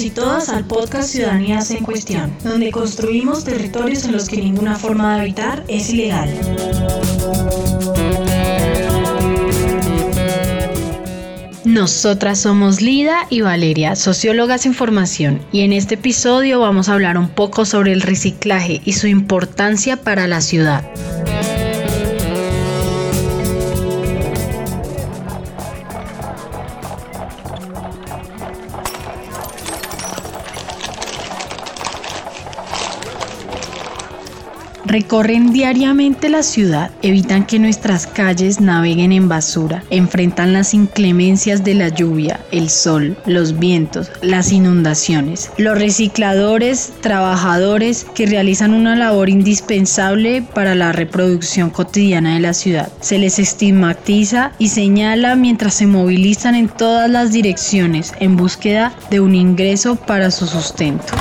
Y todas al podcast Ciudadanías en Cuestión, donde construimos territorios en los que ninguna forma de habitar es ilegal. Nosotras somos Lida y Valeria, sociólogas en formación, y en este episodio vamos a hablar un poco sobre el reciclaje y su importancia para la ciudad. Recorren diariamente la ciudad, evitan que nuestras calles naveguen en basura, enfrentan las inclemencias de la lluvia, el sol, los vientos, las inundaciones. Los recicladores, trabajadores que realizan una labor indispensable para la reproducción cotidiana de la ciudad. Se les estigmatiza y señala mientras se movilizan en todas las direcciones en búsqueda de un ingreso para su sustento.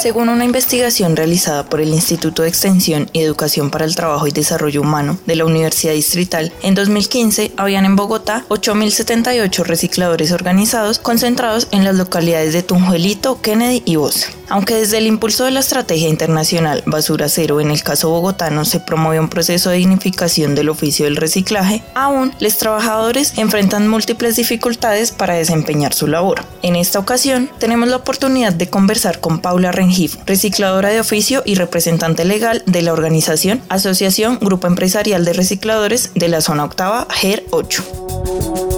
Según una investigación realizada por el Instituto de Extensión y Educación para el Trabajo y Desarrollo Humano de la Universidad Distrital, en 2015 habían en Bogotá 8.078 recicladores organizados concentrados en las localidades de Tunjuelito, Kennedy y Bosa. Aunque desde el impulso de la estrategia internacional Basura Cero en el caso bogotano se promueve un proceso de dignificación del oficio del reciclaje, aún los trabajadores enfrentan múltiples dificultades para desempeñar su labor. En esta ocasión tenemos la oportunidad de conversar con Paula Rengel recicladora de oficio y representante legal de la organización Asociación Grupo Empresarial de Recicladores de la Zona Octava GER 8.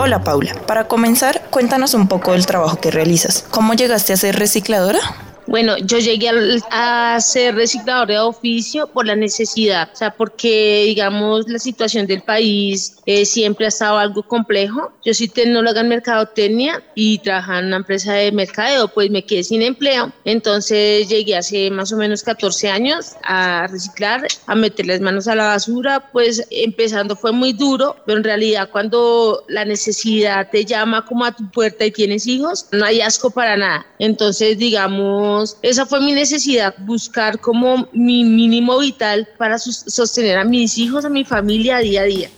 Hola Paula, para comenzar, cuéntanos un poco del trabajo que realizas. ¿Cómo llegaste a ser recicladora? Bueno, yo llegué a, ser reciclador de oficio por la necesidad, o sea, porque, digamos, la situación del país eh, siempre ha estado algo complejo. Yo soy tecnóloga en mercadotecnia y trabajaba en una empresa de mercadeo, pues me quedé sin empleo. Entonces llegué hace más o menos 14 años a reciclar, a meter las manos a la basura, pues empezando fue muy duro, pero en realidad cuando la necesidad te llama como a tu puerta y tienes hijos, no hay asco para nada. Entonces, digamos, esa fue mi necesidad, buscar como mi mínimo vital para sostener a mis hijos, a mi familia día a día.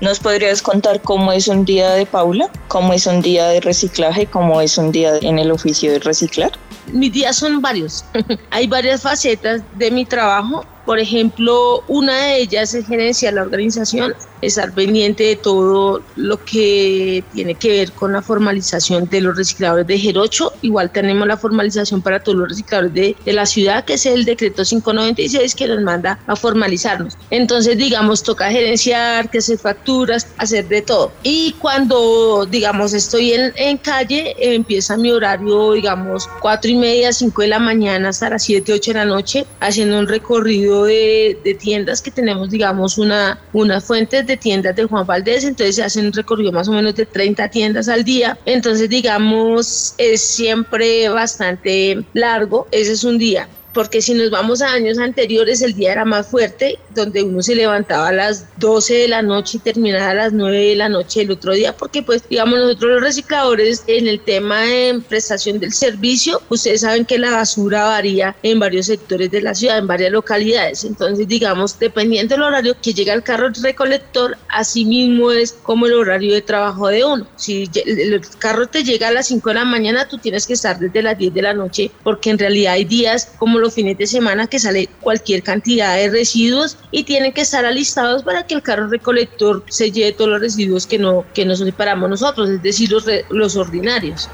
¿Nos podrías contar cómo es un día de Paula? ¿Cómo es un día de reciclaje? ¿Cómo es un día en el oficio de reciclar? Mis días son varios. Hay varias facetas de mi trajo. Por ejemplo, una de ellas es gerenciar la organización estar pendiente de todo lo que tiene que ver con la formalización de los recicladores de Gerocho. Igual tenemos la formalización para todos los recicladores de, de, la ciudad, que es el decreto 596 que nos manda a formalizarnos. Entonces, digamos, toca gerenciar, que hacer facturas, hacer de todo. Y cuando, digamos, estoy en, en calle, empieza mi horario, digamos, cuatro y media, cinco de la mañana hasta las 7, 8 de la noche, haciendo un recorrido de, de tiendas que tenemos, digamos, una, una fuente de tiendas de Juan Valdés, entonces se hacen un recorrido más o menos de 30 tiendas al día, entonces digamos es siempre bastante largo, ese es un día porque si nos vamos a años anteriores el día era más fuerte, donde uno se levantaba a las 12 de la noche y terminaba a las 9 de la noche el otro día, porque pues digamos nosotros los recicladores en el tema de prestación del servicio, ustedes saben que la basura varía en varios sectores de la ciudad, en varias localidades, entonces digamos dependiendo del horario que llega el carro recolector, así mismo es como el horario de trabajo de uno. Si el carro te llega a las 5 de la mañana, tú tienes que estar desde las 10 de la noche, porque en realidad hay días como los fines de semana que sale cualquier cantidad de residuos y tienen que estar alistados para que el carro recolector se lleve todos los residuos que no, que nos separamos nosotros, es decir, los, los ordinarios.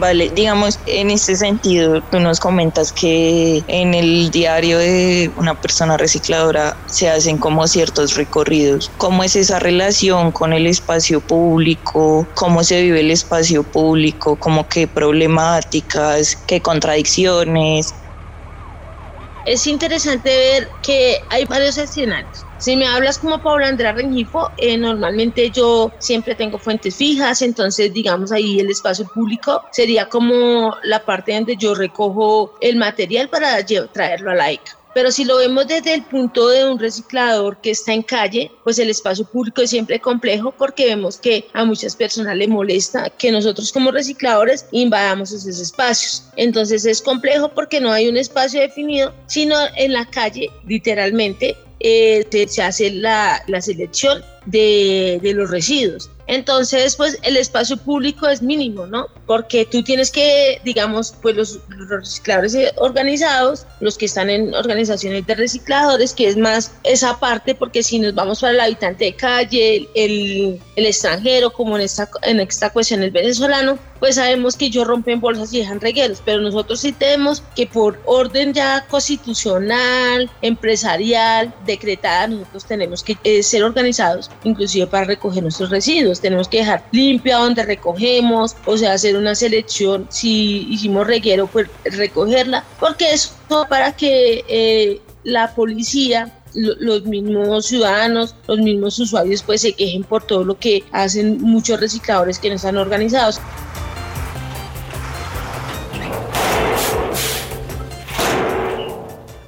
Vale, digamos, en este sentido, tú nos comentas que en el diario de una persona recicladora se hacen como ciertos recorridos. ¿Cómo es esa relación con el espacio público? ¿Cómo se vive el espacio público? ¿Cómo qué problemáticas? ¿Qué contradicciones? Es interesante ver que hay varios escenarios. Si me hablas como Paula Andrea Rengifo, eh, normalmente yo siempre tengo fuentes fijas, entonces digamos ahí el espacio público sería como la parte donde yo recojo el material para traerlo a la ECA. Pero si lo vemos desde el punto de un reciclador que está en calle, pues el espacio público es siempre complejo porque vemos que a muchas personas le molesta que nosotros como recicladores invadamos esos espacios. Entonces es complejo porque no hay un espacio definido, sino en la calle, literalmente, eh, se, hace la, la selección de, de, los residuos. Entonces, pues el espacio público es mínimo, ¿no? Porque tú tienes que, digamos, pues los, recicladores organizados, los que están en organizaciones de recicladores, que es más esa parte, porque si nos vamos para el habitante de calle, el, el extranjero, como en esta, en esta cuestión el venezolano, pues sabemos que ellos rompen bolsas y dejan regueros, pero nosotros sí tenemos que por orden ya constitucional, empresarial, decretada, nosotros tenemos que eh, ser organizados, inclusive para recoger nuestros residuos tenemos que dejar limpia donde recogemos, o sea, hacer una selección, si hicimos reguero, pues recogerla, porque eso para que eh, la policía los mismos ciudadanos, los mismos usuarios pues se quejen por todo lo que hacen muchos recicladores que no están organizados.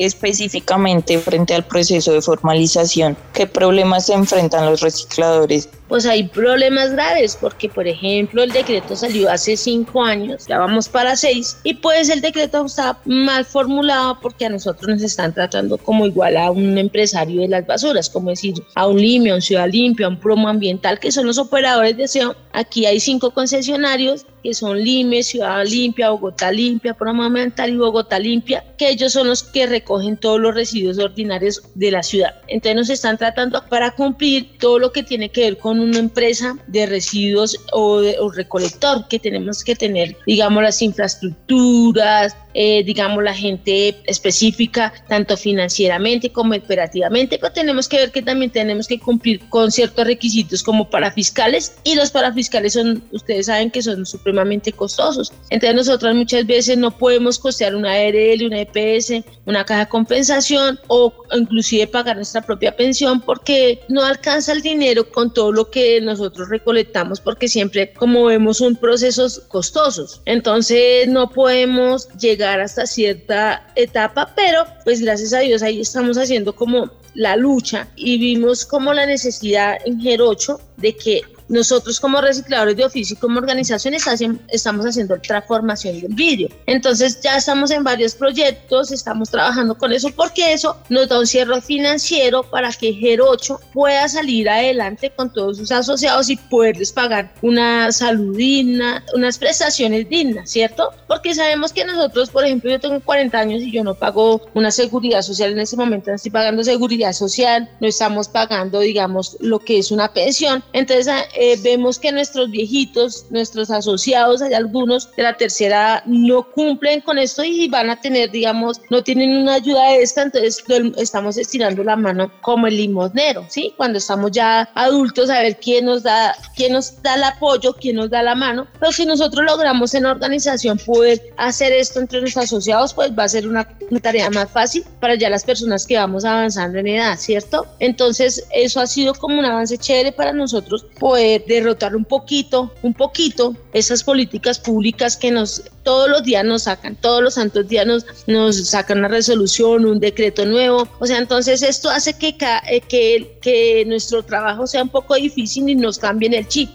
específicamente frente al proceso de formalización, ¿qué problemas se enfrentan los recicladores? Pues hay problemas graves, porque por ejemplo el decreto salió hace cinco años, ya vamos para seis, y pues el decreto está mal formulado porque a nosotros nos están tratando como igual a un empresario de las basuras, como decir a un limpio, a un ciudad limpia, a un promo ambiental, que son los operadores de SEO. Aquí hay cinco concesionarios que son LIME, Ciudad Limpia, Bogotá Limpia, Programa Ambiental y Bogotá Limpia, que ellos son los que recogen todos los residuos ordinarios de la ciudad. Entonces nos están tratando para cumplir todo lo que tiene que ver con una empresa de residuos o, de, o recolector, que tenemos que tener, digamos, las infraestructuras, eh, digamos, la gente específica, tanto financieramente como operativamente, pero tenemos que ver que también tenemos que cumplir con ciertos requisitos como para fiscales y los parafiscales son, ustedes saben que son supremamente costosos. Entonces nosotros muchas veces no podemos costear una ARL, una EPS, una caja de compensación o inclusive pagar nuestra propia pensión porque no alcanza el dinero con todo lo que nosotros recolectamos porque siempre como vemos son procesos costosos. Entonces no podemos llegar hasta cierta etapa, pero pues gracias a Dios ahí estamos haciendo como la lucha y vimos como la necesidad en GER 8 de que nosotros como recicladores de oficio y como organizaciones estamos haciendo transformación del vidrio. Entonces ya estamos en varios proyectos, estamos trabajando con eso porque eso nos da un cierre financiero para que GER 8 pueda salir adelante con todos sus asociados y poderles pagar una salud digna, unas prestaciones dignas, ¿cierto? Porque sabemos que nosotros, por ejemplo, yo tengo 40 años y yo no pago una seguridad social en ese momento, no estoy pagando seguridad social, no estamos pagando, digamos, lo que es una pensión. Entonces, eh, vemos que nuestros viejitos, nuestros asociados, hay algunos de la tercera no cumplen con esto y van a tener, digamos, no tienen una ayuda de esta, entonces estamos estirando la mano como el limosnero, ¿sí? Cuando estamos ya adultos, a ver quién nos da, quién nos da el apoyo, quién nos da la mano, pero si nosotros logramos en organización poder hacer esto entre nuestros asociados, pues va a ser una, una tarea más fácil para ya las personas que vamos avanzando en edad, ¿cierto? Entonces, eso ha sido como un avance chévere para nosotros poder derrotar un poquito, un poquito esas políticas públicas que nos todos los días nos sacan, todos los santos días nos, nos sacan una resolución, un decreto nuevo. O sea, entonces esto hace que, eh, que, que nuestro trabajo sea un poco difícil y nos cambien el chip.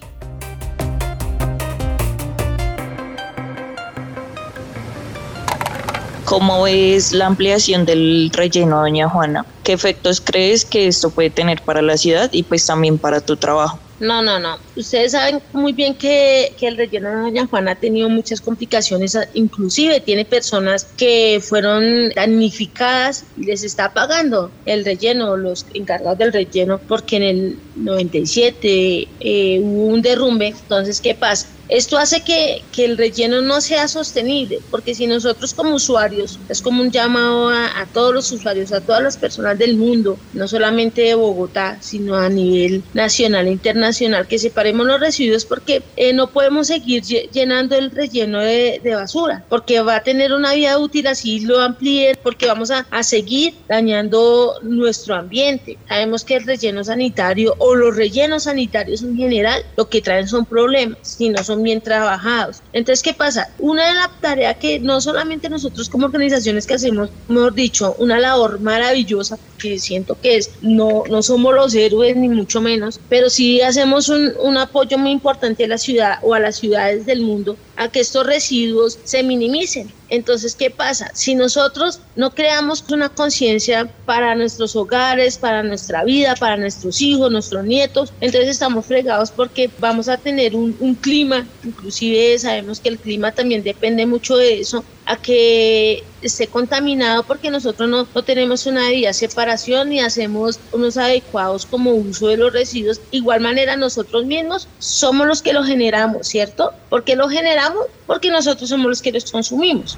¿Cómo ves la ampliación del relleno, doña Juana? ¿Qué efectos crees que esto puede tener para la ciudad y pues también para tu trabajo? No, no, no. Ustedes saben muy bien que, que, el relleno de Doña Juana ha tenido muchas complicaciones, inclusive tiene personas que fueron damnificadas y les está pagando el relleno, los encargados del relleno, porque en el 97 eh, hubo un derrumbe, entonces ¿qué pasa? Esto hace que, el relleno no sea sostenible, porque si nosotros como usuarios, es como un llamado a, todos los usuarios, a todas las personas del mundo, no solamente de Bogotá, sino a nivel nacional e internacional, que separemos los residuos porque eh, no podemos seguir llenando el relleno de, basura, porque va a tener una vida útil así lo amplíen, porque vamos a, a seguir dañando nuestro ambiente. Sabemos que el relleno sanitario o los rellenos sanitarios en general lo que traen son problemas, si no son bien trabajados. Entonces, ¿qué pasa? Una de las tareas que no solamente nosotros como organizaciones que hacemos, mejor dicho, una labor maravillosa, que siento que es, no, no somos los héroes ni mucho menos, pero sí hacemos un, un apoyo muy importante a la ciudad o a las ciudades del mundo a que estos residuos se minimicen. Entonces, ¿qué pasa? Si nosotros no creamos una conciencia para nuestros hogares, para nuestra vida, para nuestros hijos, nuestros nietos, entonces estamos fregados porque vamos a tener un, clima, inclusive sabemos que el clima también depende mucho de eso, a que esté contaminado porque nosotros no, tenemos una debida separación ni hacemos unos adecuados como uso de los residuos. Igual manera nosotros mismos somos los que lo generamos, ¿cierto? ¿Por qué lo generamos? Porque nosotros somos los que los consumimos.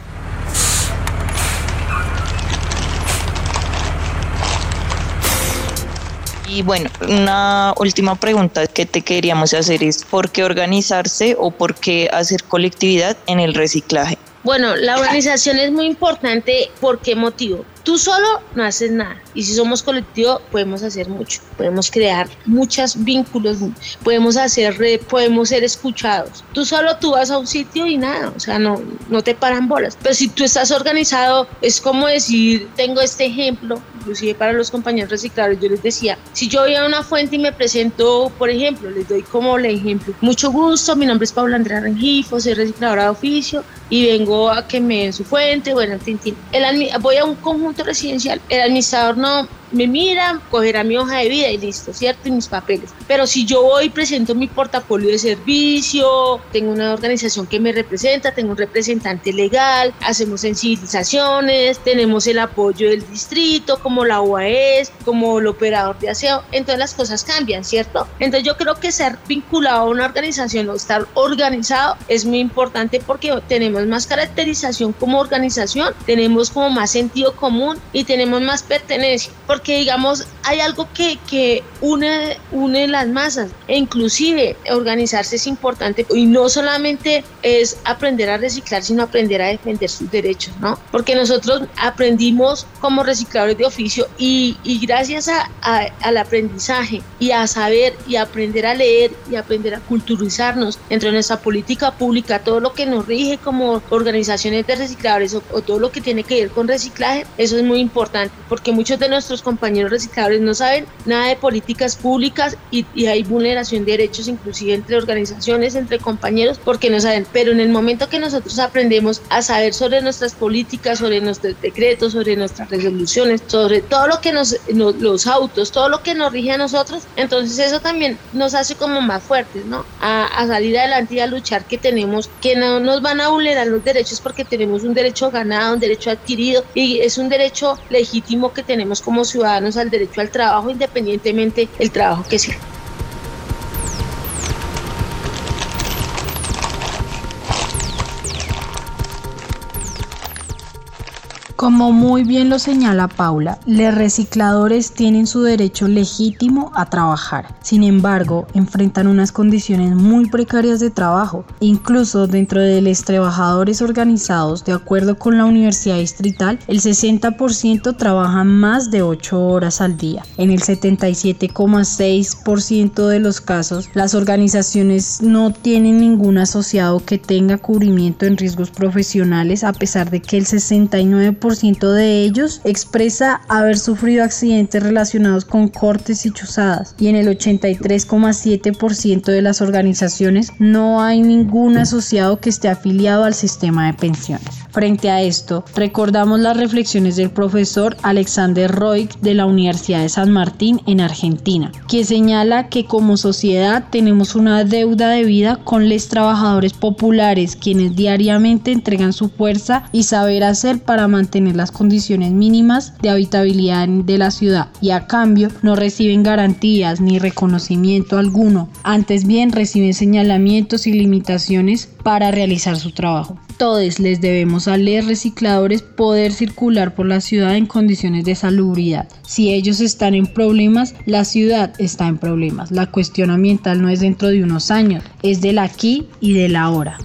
Y bueno, una última pregunta que te queríamos hacer es ¿por qué organizarse o por qué hacer colectividad en el reciclaje? Bueno, la organización es muy importante. ¿Por qué motivo? Tú solo no haces nada. Y si somos colectivo, podemos hacer mucho. Podemos crear muchos vínculos, podemos hacer red, podemos ser escuchados. Tú solo tú vas a un sitio y nada, o sea, no, no te paran bolas. Pero si tú estás organizado, es como decir, tengo este ejemplo, inclusive para los compañeros recicladores, yo les decía, si yo voy a una fuente y me presento, por ejemplo, les doy como el ejemplo, mucho gusto, mi nombre es Paula Andrea Rengifo, soy registradora de oficio y vengo a que me den su fuente, bueno, en fin, voy a un conjunto residencial, el administrador no me mira, cogerá mi hoja de vida y listo, ¿cierto? Y mis papeles. Pero si yo voy presento mi portafolio de servicio, tengo una organización que me representa, tengo un representante legal, hacemos sensibilizaciones, tenemos el apoyo del distrito, como la UAS, como el operador de aseo, entonces las cosas cambian, ¿cierto? Entonces yo creo que ser vinculado a una organización o estar organizado es muy importante porque tenemos más caracterización como organización, tenemos como más sentido común y tenemos más pertenencia digamos hay algo que, que une, une las masas e inclusive organizarse es importante y no solamente es aprender a reciclar, sino aprender a defender sus derechos, ¿no? Porque nosotros aprendimos como recicladores de oficio y, y gracias a, al aprendizaje y a saber y aprender a leer y aprender a culturizarnos dentro de nuestra política pública, todo lo que nos rige como organizaciones de recicladores o, o todo lo que tiene que ver con reciclaje, eso es muy importante porque muchos de nuestros compañeros recicladores no saben nada de políticas públicas y, hay vulneración de derechos inclusive entre organizaciones, entre compañeros, porque no saben. Pero en el momento que nosotros aprendemos a saber sobre nuestras políticas, sobre nuestros decretos, sobre nuestras resoluciones, sobre todo lo que nos, los autos, todo lo que nos rige a nosotros, entonces eso también nos hace como más fuertes, ¿no? A, a salir adelante y a luchar que tenemos, que no nos van a vulnerar los derechos porque tenemos un derecho ganado, un derecho adquirido y es un derecho legítimo que tenemos como ciudadanos al derecho al trabajo independientemente el trabajo que sea. Como muy bien lo señala Paula, los recicladores tienen su derecho legítimo a trabajar. Sin embargo, enfrentan unas condiciones muy precarias de trabajo. Incluso dentro de los trabajadores organizados, de acuerdo con la Universidad Distrital, el 60% trabajan más de 8 horas al día. En el 77,6% de los casos, las organizaciones no tienen ningún asociado que tenga cubrimiento en riesgos profesionales, a pesar de que el 69% de ellos expresa haber sufrido accidentes relacionados con cortes y chuzadas y en el 83,7% de las organizaciones no hay ningún asociado que esté afiliado al sistema de pensiones. Frente a esto, recordamos las reflexiones del profesor Alexander Roig de la Universidad de San Martín en Argentina, que señala que como sociedad tenemos una deuda de vida con los trabajadores populares quienes diariamente entregan su fuerza y saber hacer para mantener mantener las condiciones mínimas de habitabilidad de la ciudad y a cambio no reciben garantías ni reconocimiento alguno, antes bien reciben señalamientos y limitaciones para realizar su trabajo. Todos les debemos a los recicladores poder circular por la ciudad en condiciones de salubridad. Si ellos están en problemas, la ciudad está en problemas. La cuestión ambiental no es dentro de unos años, es del aquí y del ahora.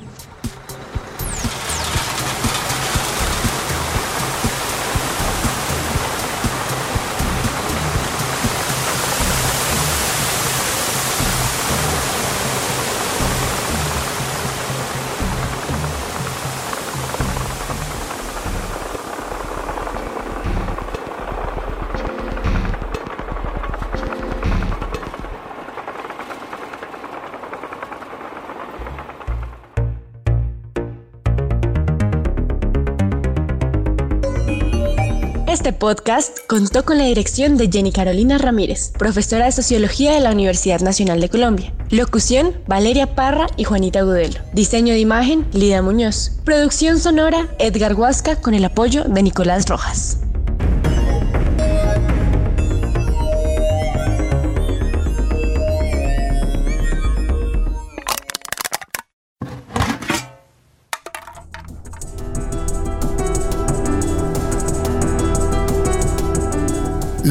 Este podcast contó con la dirección de Jenny Carolina Ramírez, profesora de Sociología de la Universidad Nacional de Colombia. Locución, Valeria Parra y Juanita Gudelo. Diseño de imagen, Lida Muñoz. Producción sonora, Edgar Huasca con el apoyo de Nicolás Rojas.